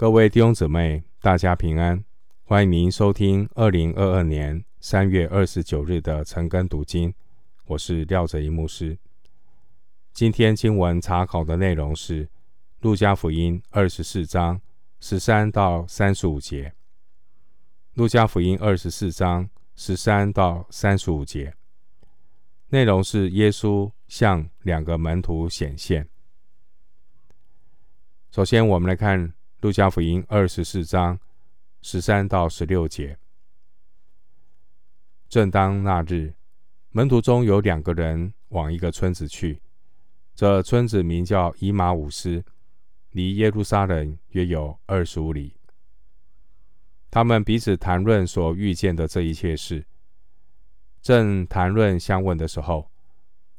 各位弟兄姊妹，大家平安！欢迎您收听二零二二年三月二十九日的晨更读经。我是廖哲一牧师。今天经文查考的内容是《路加福音》二十四章十三到三十五节。《路加福音》二十四章十三到三十五节内容是耶稣向两个门徒显现。首先，我们来看。路加福音二十四章十三到十六节。正当那日，门徒中有两个人往一个村子去，这村子名叫以马忤斯，离耶路撒冷约有二十五里。他们彼此谈论所遇见的这一切事。正谈论相问的时候，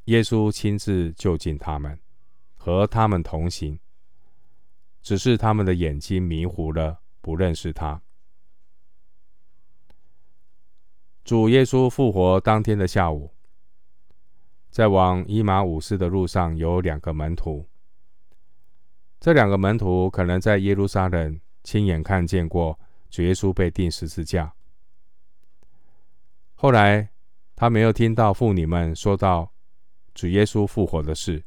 耶稣亲自就近他们，和他们同行。只是他们的眼睛迷糊了，不认识他。主耶稣复活当天的下午，在往伊马五世的路上有两个门徒。这两个门徒可能在耶路撒冷亲眼看见过主耶稣被钉十字架。后来，他没有听到妇女们说到主耶稣复活的事。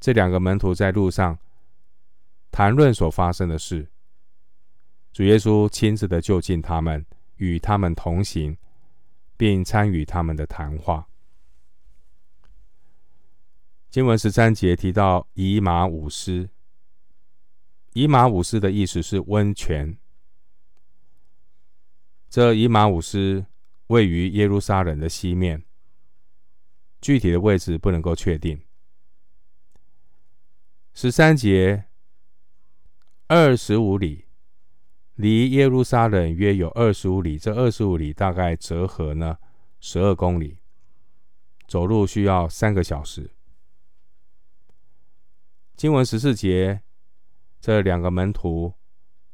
这两个门徒在路上。谈论所发生的事，主耶稣亲自的就近他们，与他们同行，并参与他们的谈话。经文十三节提到以马忤斯，以马忤斯的意思是温泉。这以马忤斯位于耶路撒冷的西面，具体的位置不能够确定。十三节。二十五里，离耶路撒冷约有二十五里。这二十五里大概折合呢十二公里，走路需要三个小时。经文十四节，这两个门徒，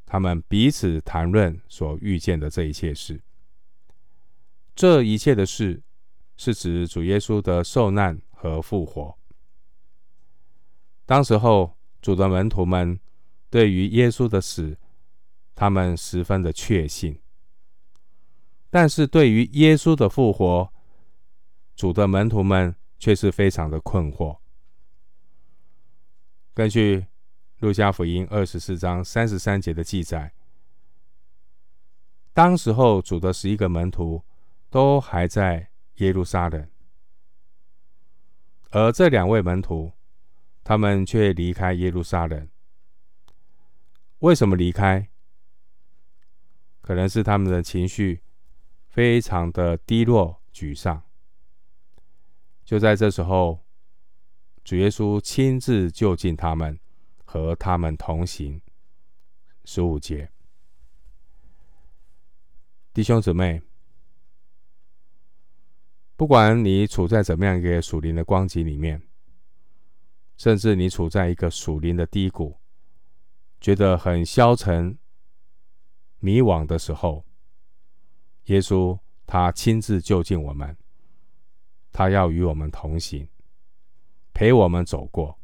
他们彼此谈论所遇见的这一切事。这一切的事，是指主耶稣的受难和复活。当时候，主的门徒们。对于耶稣的死，他们十分的确信；但是对于耶稣的复活，主的门徒们却是非常的困惑。根据路加福音二十四章三十三节的记载，当时候主的十一个门徒都还在耶路撒冷，而这两位门徒，他们却离开耶路撒冷。为什么离开？可能是他们的情绪非常的低落、沮丧。就在这时候，主耶稣亲自就近他们，和他们同行。十五节，弟兄姊妹，不管你处在怎么样一个属灵的光景里面，甚至你处在一个属灵的低谷。觉得很消沉、迷惘的时候，耶稣他亲自就近我们，他要与我们同行，陪我们走过。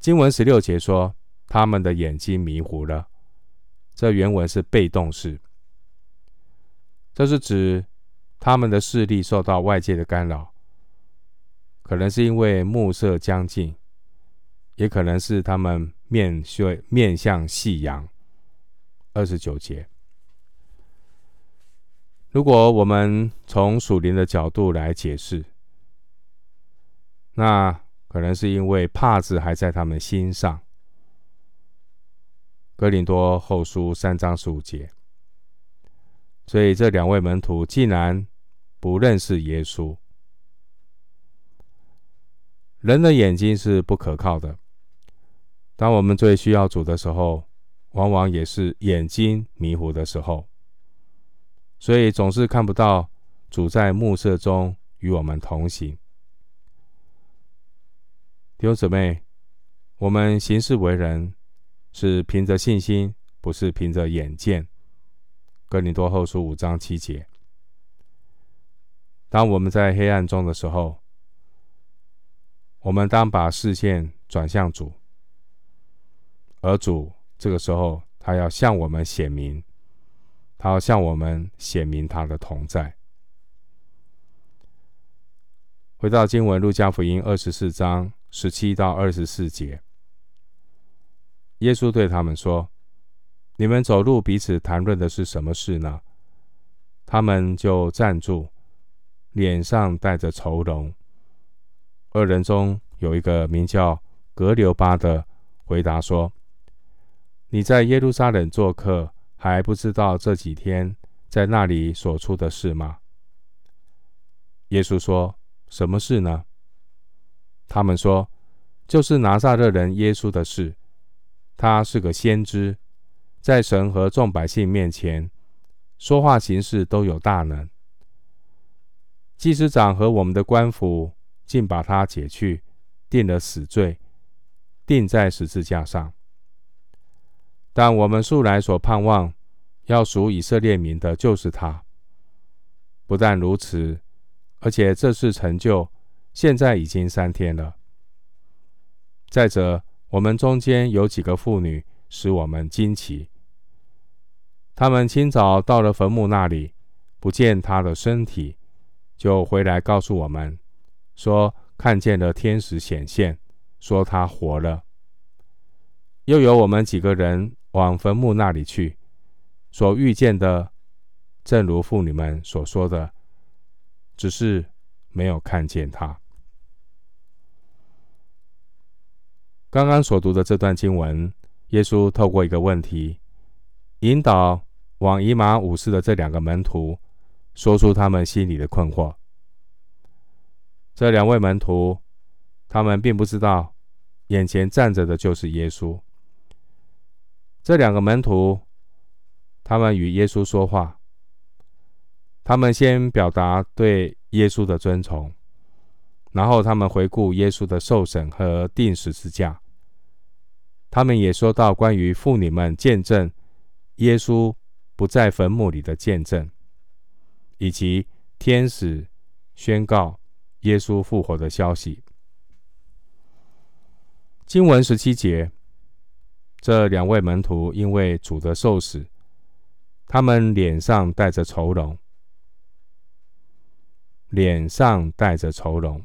经文十六节说，他们的眼睛迷糊了，这原文是被动式，这是指他们的视力受到外界的干扰，可能是因为暮色将近。也可能是他们面对面向夕阳。二十九节，如果我们从属灵的角度来解释，那可能是因为帕子还在他们心上。哥林多后书三章十五节，所以这两位门徒竟然不认识耶稣。人的眼睛是不可靠的。当我们最需要主的时候，往往也是眼睛迷糊的时候，所以总是看不到主在暮色中与我们同行。弟兄姊妹，我们行事为人是凭着信心，不是凭着眼见。哥林多后书五章七节。当我们在黑暗中的时候，我们当把视线转向主。而主这个时候，他要向我们显明，他要向我们显明他的同在。回到经文，路加福音二十四章十七到二十四节，耶稣对他们说：“你们走路彼此谈论的是什么事呢？”他们就站住，脸上带着愁容。二人中有一个名叫革流巴的，回答说：“你在耶路撒冷做客，还不知道这几天在那里所出的事吗？”耶稣说：“什么事呢？”他们说：“就是拿撒勒人耶稣的事。他是个先知，在神和众百姓面前。”说话行事都有大能。祭司长和我们的官府竟把他解去，定了死罪，钉在十字架上。但我们素来所盼望要赎以色列民的，就是他。不但如此，而且这事成就，现在已经三天了。再者，我们中间有几个妇女，使我们惊奇。他们清早到了坟墓那里，不见他的身体，就回来告诉我们，说看见了天使显现，说他活了。又有我们几个人往坟墓那里去，所遇见的，正如妇女们所说的，只是没有看见他。刚刚所读的这段经文，耶稣透过一个问题。引导往以马忤斯的这两个门徒，说出他们心里的困惑。这两位门徒，他们并不知道眼前站着的就是耶稣。这两个门徒，他们与耶稣说话，他们先表达对耶稣的尊崇，然后他们回顾耶稣的受审和钉十字架。他们也说到关于妇女们见证。耶稣不在坟墓里的见证，以及天使宣告耶稣复活的消息。经文十七节，这两位门徒因为主的受死，他们脸上带着愁容，脸上带着愁容。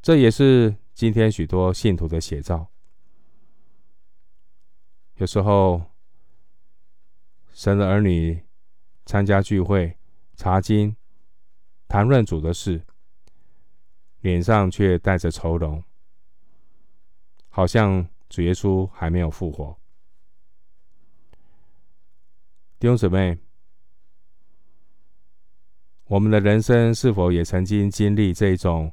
这也是今天许多信徒的写照。有时候。神的儿女参加聚会、查经、谈论主的事，脸上却带着愁容，好像主耶稣还没有复活。弟兄姊妹，我们的人生是否也曾经经历这种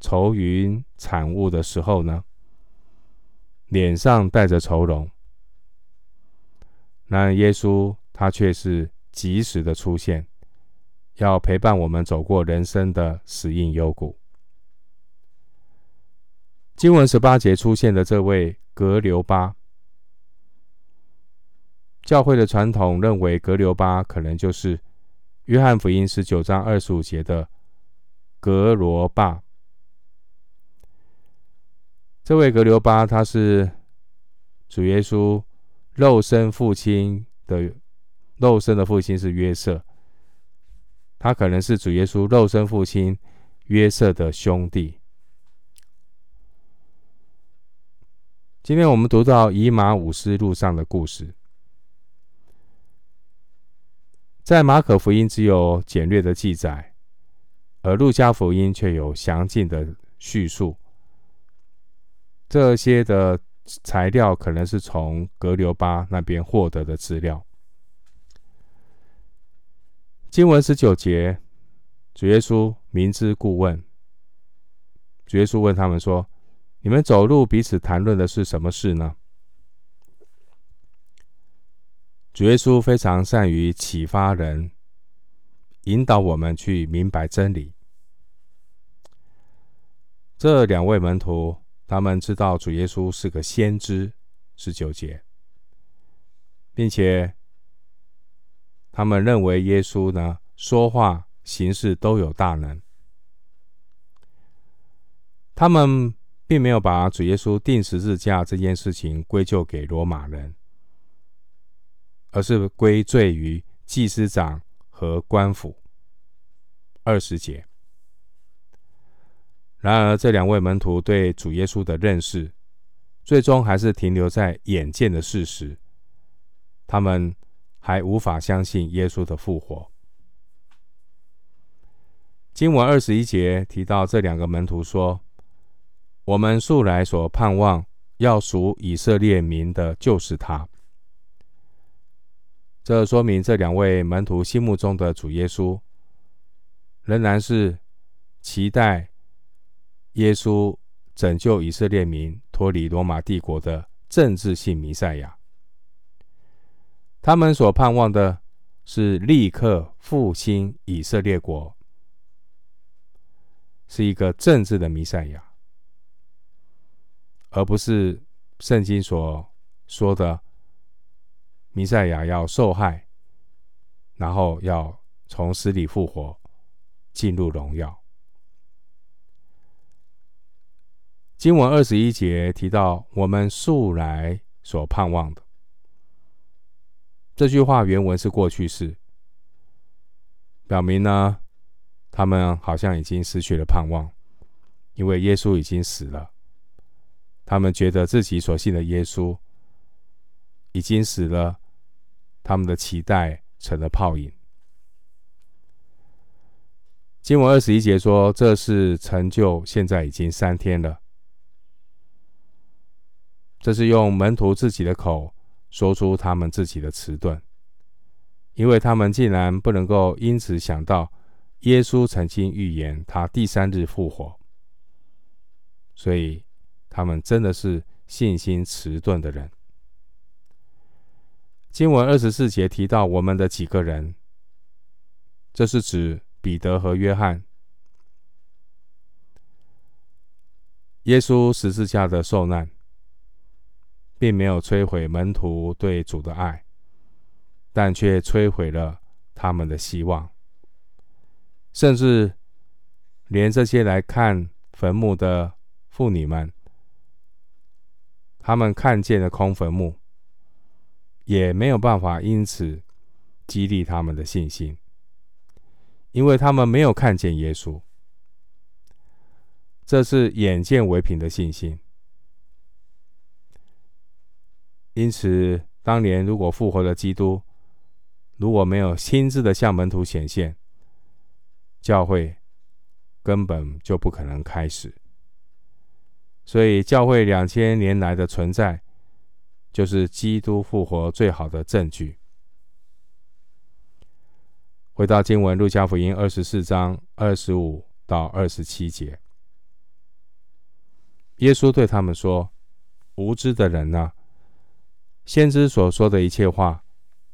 愁云惨雾的时候呢？脸上带着愁容。那耶稣他却是及时的出现，要陪伴我们走过人生的死荫幽谷。经文十八节出现的这位格留巴，教会的传统认为格留巴可能就是约翰福音十九章二十五节的格罗巴。这位格留巴，他是主耶稣。肉身父亲的肉身的父亲是约瑟，他可能是主耶稣肉身父亲约瑟的兄弟。今天我们读到以马忤斯路上的故事，在马可福音只有简略的记载，而路加福音却有详尽的叙述。这些的。材料可能是从格流巴那边获得的资料。经文十九节，主耶稣明知故问。主耶稣问他们说：“你们走路彼此谈论的是什么事呢？”主耶稣非常善于启发人，引导我们去明白真理。这两位门徒。他们知道主耶稣是个先知，十九节，并且他们认为耶稣呢，说话行事都有大能。他们并没有把主耶稣钉十字架这件事情归咎给罗马人，而是归罪于祭司长和官府。二十节。然而，这两位门徒对主耶稣的认识，最终还是停留在眼见的事实。他们还无法相信耶稣的复活。经文二十一节提到，这两个门徒说：“我们素来所盼望要赎以色列民的，就是他。”这说明这两位门徒心目中的主耶稣，仍然是期待耶稣拯救以色列民脱离罗马帝国的政治性弥赛亚。他们所盼望的是立刻复兴以色列国。是一个政治的弥赛亚，而不是圣经所说的弥赛亚要受害，然后要从死里复活，进入荣耀。经文二十一节提到我们素来所盼望的，这句话原文是过去式，表明呢。他们好像已经失去了盼望，因为耶稣已经死了。他们觉得自己所信的耶稣已经死了，他们的期待成了泡影。经文二十一节说：“这事成就，现在已经三天了。”这是用门徒自己的口说出他们自己的迟钝，因为他们竟然不能够因此想到。耶稣曾经预言他第三日复活，所以他们真的是信心迟钝的人。经文二十四节提到我们的几个人，这是指彼得和约翰。耶稣十字架的受难，并没有摧毁门徒对主的爱，但却摧毁了他们的希望。甚至连这些来看坟墓的妇女们，他们看见了空坟墓，也没有办法因此激励他们的信心，因为他们没有看见耶稣。这是眼见为凭的信心。因此，当年如果复活的基督如果没有亲自的向门徒显现，教会根本就不可能开始，所以教会两千年来的存在，就是基督复活最好的证据。回到经文，路加福音二十四章二十五到二十七节，耶稣对他们说：“无知的人啊，先知所说的一切话，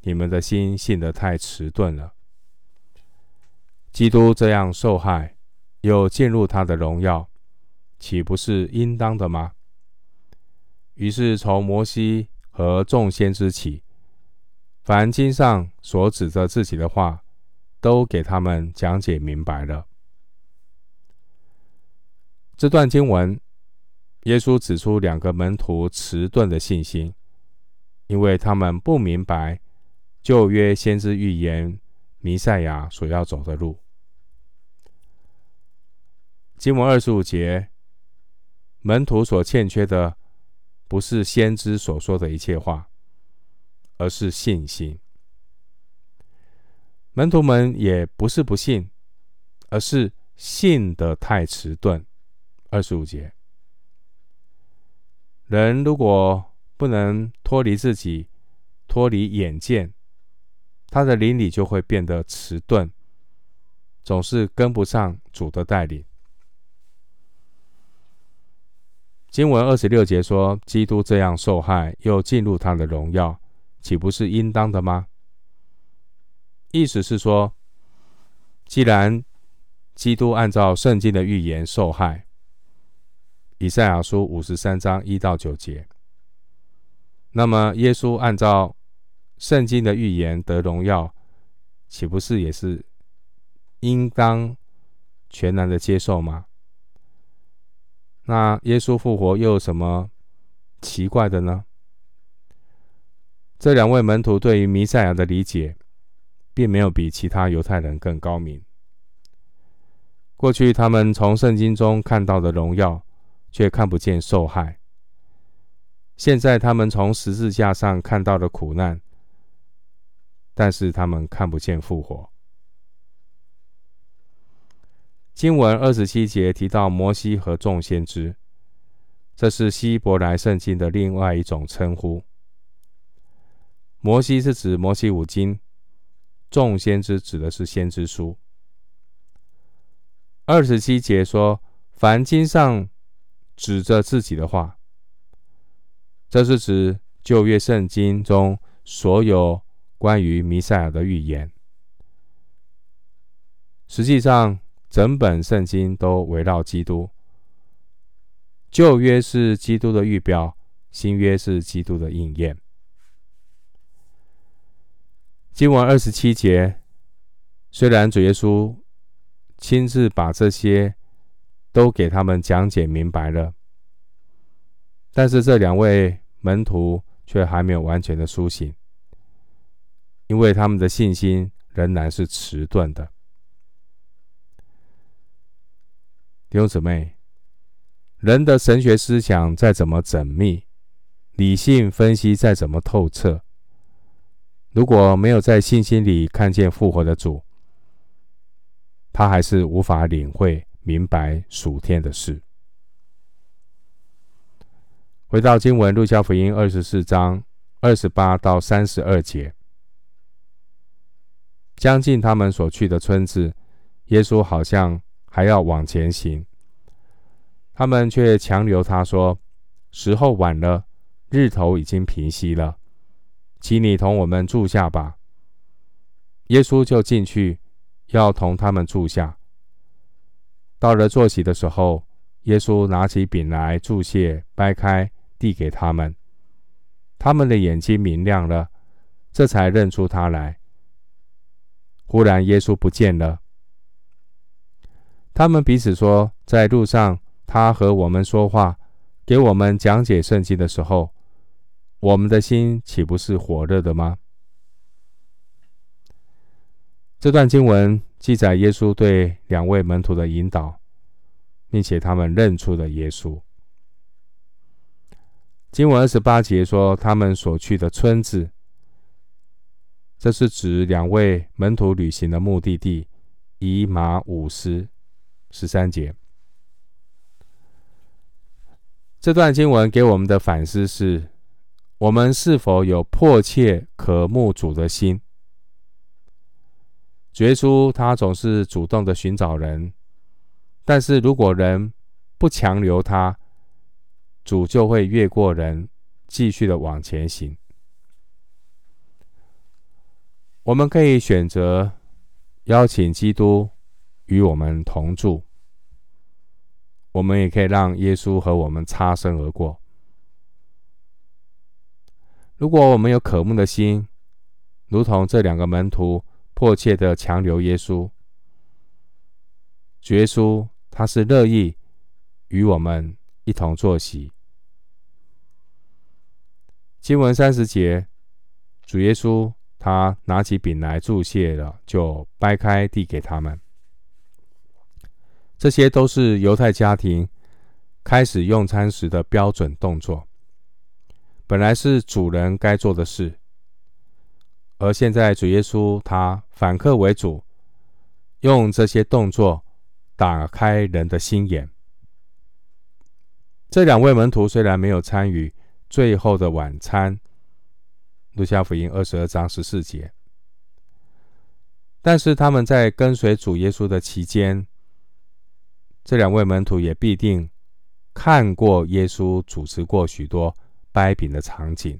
你们的心信得太迟钝了。”基督这样受害，又进入他的荣耀，岂不是应当的吗？于是从摩西和众先知起，凡经上所指着自己的话，都给他们讲解明白了。这段经文，耶稣指出两个门徒迟钝的信心，因为他们不明白旧约先知预言弥赛亚所要走的路。经文二十五节，门徒所欠缺的，不是先知所说的一切话，而是信心。门徒们也不是不信，而是信得太迟钝。二十五节，人如果不能脱离自己，脱离眼见，他的灵里就会变得迟钝，总是跟不上主的带领。经文二十六节说：“基督这样受害，又进入他的荣耀，岂不是应当的吗？”意思是说，既然基督按照圣经的预言受害，以赛亚书五十三章一到九节，那么耶稣按照圣经的预言得荣耀，岂不是也是应当全然的接受吗？那耶稣复活又有什么奇怪的呢？这两位门徒对于弥赛亚的理解，并没有比其他犹太人更高明。过去他们从圣经中看到的荣耀，却看不见受害；现在他们从十字架上看到的苦难，但是他们看不见复活。经文二十七节提到摩西和众先知，这是希伯来圣经的另外一种称呼。摩西是指摩西五经，众先知指的是先知书。二十七节说，凡经上指着自己的话，这是指旧约圣经中所有关于弥赛亚的预言。实际上，整本圣经都围绕基督。旧约是基督的预表，新约是基督的应验。经文二十七节，虽然主耶稣亲自把这些都给他们讲解明白了，但是这两位门徒却还没有完全的苏醒，因为他们的信心仍然是迟钝的。弟兄姊妹，人的神学思想再怎么缜密，理性分析再怎么透彻，如果没有在信心里看见复活的主，他还是无法领会明白属天的事。回到经文，路加福音二十四章二十八到三十二节，将近他们所去的村子，耶稣好像。还要往前行，他们却强留他说：“时候晚了，日头已经平西了，请你同我们住下吧。”耶稣就进去，要同他们住下。到了坐席的时候，耶稣拿起饼来祝谢，掰开递给他们。他们的眼睛明亮了，这才认出他来。忽然，耶稣不见了。他们彼此说：“在路上，他和我们说话，给我们讲解圣经的时候，我们的心岂不是火热的吗？”这段经文记载耶稣对两位门徒的引导，并且他们认出了耶稣。经文二十八节说：“他们所去的村子，这是指两位门徒旅行的目的地——以马五斯。”十三节，这段经文给我们的反思是：我们是否有迫切渴慕主的心？主耶稣他总是主动的寻找人，但是如果人不强留他，主就会越过人，继续的往前行。我们可以选择邀请基督。与我们同住，我们也可以让耶稣和我们擦身而过。如果我们有渴慕的心，如同这两个门徒迫切的强留耶稣，主耶稣他是乐意与我们一同坐席。经文三十节，主耶稣他拿起饼来祝谢了，就掰开递给他们。这些都是犹太家庭开始用餐时的标准动作，本来是主人该做的事，而现在主耶稣他反客为主，用这些动作打开人的心眼。这两位门徒虽然没有参与最后的晚餐，路加福音二十二章十四节，但是他们在跟随主耶稣的期间。这两位门徒也必定看过耶稣主持过许多掰饼的场景，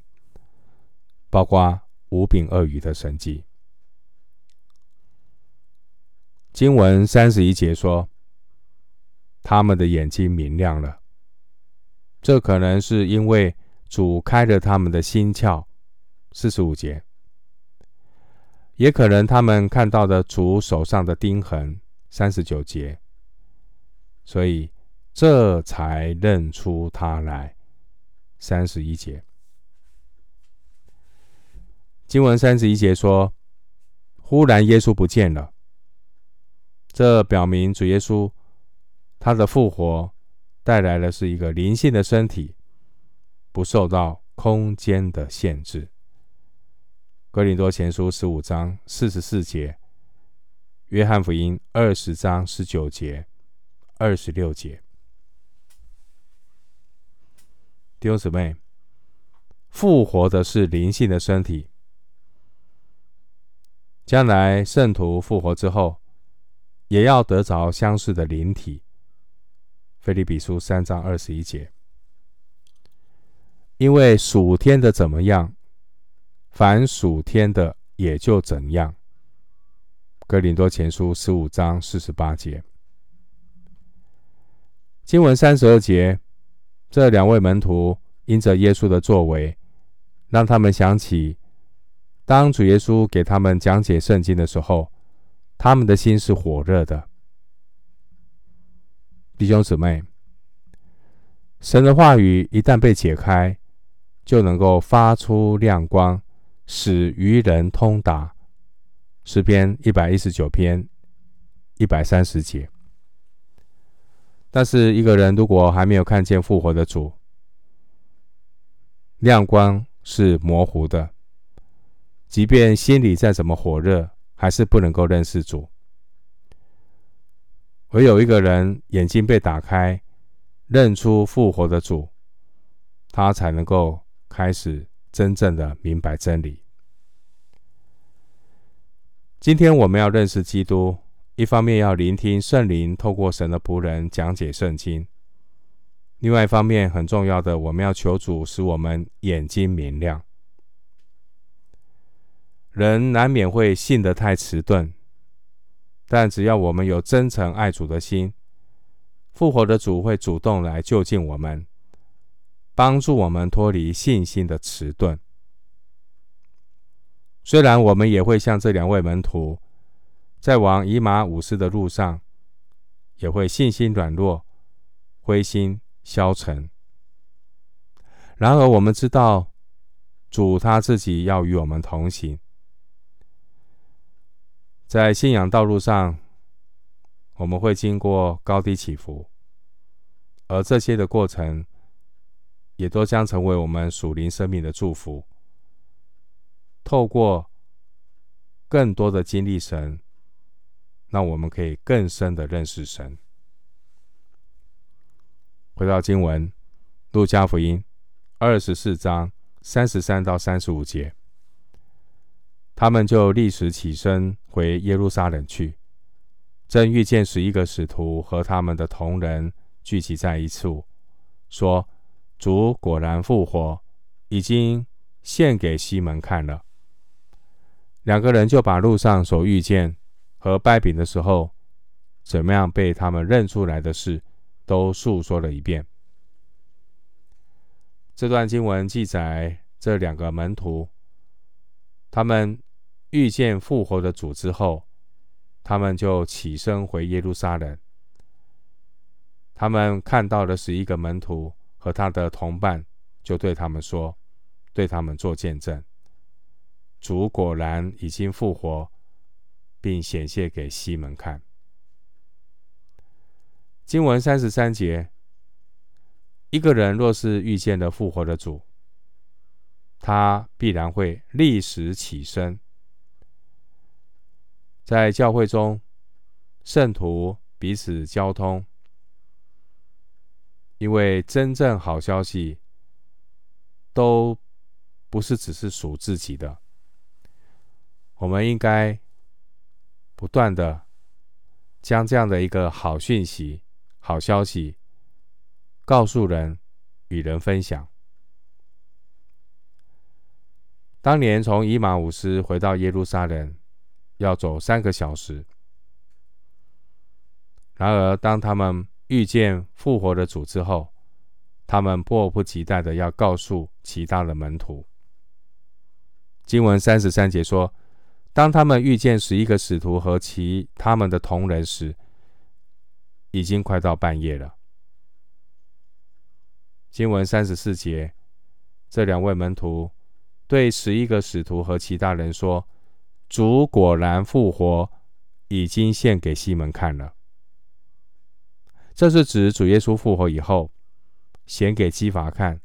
包括五饼二鱼的神迹。经文三十一节说，他们的眼睛明亮了。这可能是因为主开了他们的心窍。四十五节，也可能他们看到的主手上的钉痕。三十九节。所以，这才认出他来。三十一节，经文三十一节说：“忽然耶稣不见了。”这表明主耶稣他的复活带来的是一个灵性的身体，不受到空间的限制。哥林多前书十五章四十四节，约翰福音二十章十九节、二十六节。弟兄姊妹，复活的是灵性的身体。将来圣徒复活之后，也要得着相似的灵体。腓利比书三章二十一节。因为属天的怎么样，凡属天的也就怎样。哥林多前书十五章四十八节。经文三十二节。这两位门徒因着耶稣的作为，让他们想起，当主耶稣给他们讲解圣经的时候，他们的心是火热的。弟兄姊妹，神的话语一旦被解开，就能够发出亮光，使愚人通达。诗篇一百一十九篇一百三十节。但是一个人如果还没有看见复活的主，亮光是模糊的，即便心里再怎么火热，还是不能够认识主。唯有一个人眼睛被打开，认出复活的主，他才能够开始真正的明白真理。今天我们要认识基督。一方面要聆听圣灵透过神的仆人讲解圣经，另外一方面很重要的，我们要求主使我们眼睛明亮。人难免会信得太迟钝，但只要我们有真诚爱主的心，复活的主会主动来就近我们，帮助我们脱离信心的迟钝。虽然我们也会像这两位门徒。在往以马忤斯的路上，也会信心软弱、灰心消沉。然而，我们知道主他自己要与我们同行。在信仰道路上，我们会经过高低起伏，而这些的过程，也都将成为我们属灵生命的祝福。透过更多的经历神。那我们可以更深的认识神。回到经文，《路加福音》二十四章三十三到三十五节，他们就立时起身回耶路撒冷去，正遇见十一个使徒和他们的同人聚集在一处，说：“主果然复活，已经献给西门看了。”两个人就把路上所遇见。和拜饼的时候，怎么样被他们认出来的事，都述说了一遍。这段经文记载，这两个门徒，他们遇见复活的主之后，他们就起身回耶路撒冷。他们看到的是一个门徒和他的同伴，就对他们说，对他们做见证：主果然已经复活。并显现给西门看。经文三十三节，一个人若是遇见了复活的主，他必然会立时起身。在教会中，圣徒彼此交通，因为真正好消息都不是只是属自己的，我们应该。不断的将这样的一个好讯息、好消息告诉人，与人分享。当年从以马忤斯回到耶路撒冷，要走三个小时。然而，当他们遇见复活的主之后，他们迫不及待的要告诉其他的门徒。经文三十三节说。当他们遇见十一个使徒和其他们的同人时，已经快到半夜了。经文三十四节，这两位门徒对十一个使徒和其他人说：“主果然复活，已经献给西门看了。”这是指主耶稣复活以后，显给基法看，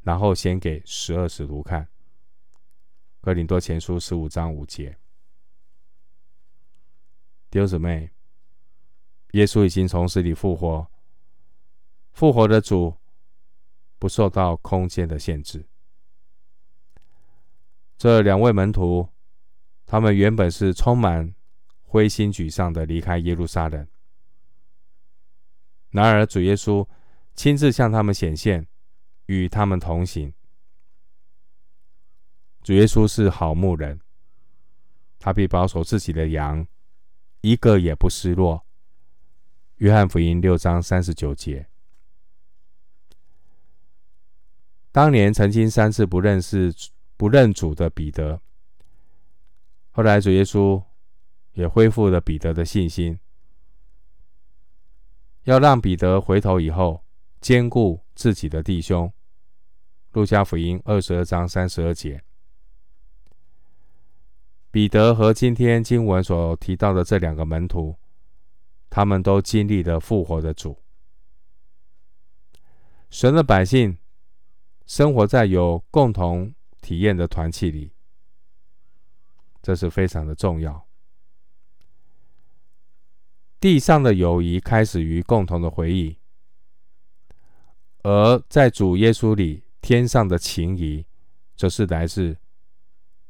然后显给十二使徒看。哥林多前书十五章五节。弟兄姊妹，耶稣已经从死里复活，复活的主不受到空间的限制。这两位门徒，他们原本是充满灰心沮丧的离开耶路撒冷。然而，主耶稣亲自向他们显现，与他们同行。主耶稣是好牧人，他必保守自己的羊，一个也不失落。约翰福音六章三十九节。当年曾经三次不认识、不认主的彼得，后来主耶稣也恢复了彼得的信心。要让彼得回头以后，兼顾自己的弟兄。路加福音二十二章三十二节，彼得和今天经文所提到的这两个门徒，他们都经历了复活的主。神的百姓生活在有共同体验的团契里，这是非常的重要。地上的友谊开始于共同的回忆，而在主耶稣里，天上的情谊则是来自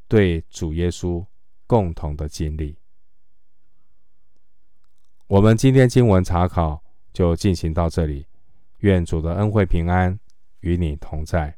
对主耶稣共同的经历。我们今天经文查考就进行到这里，愿主的恩惠平安与你同在。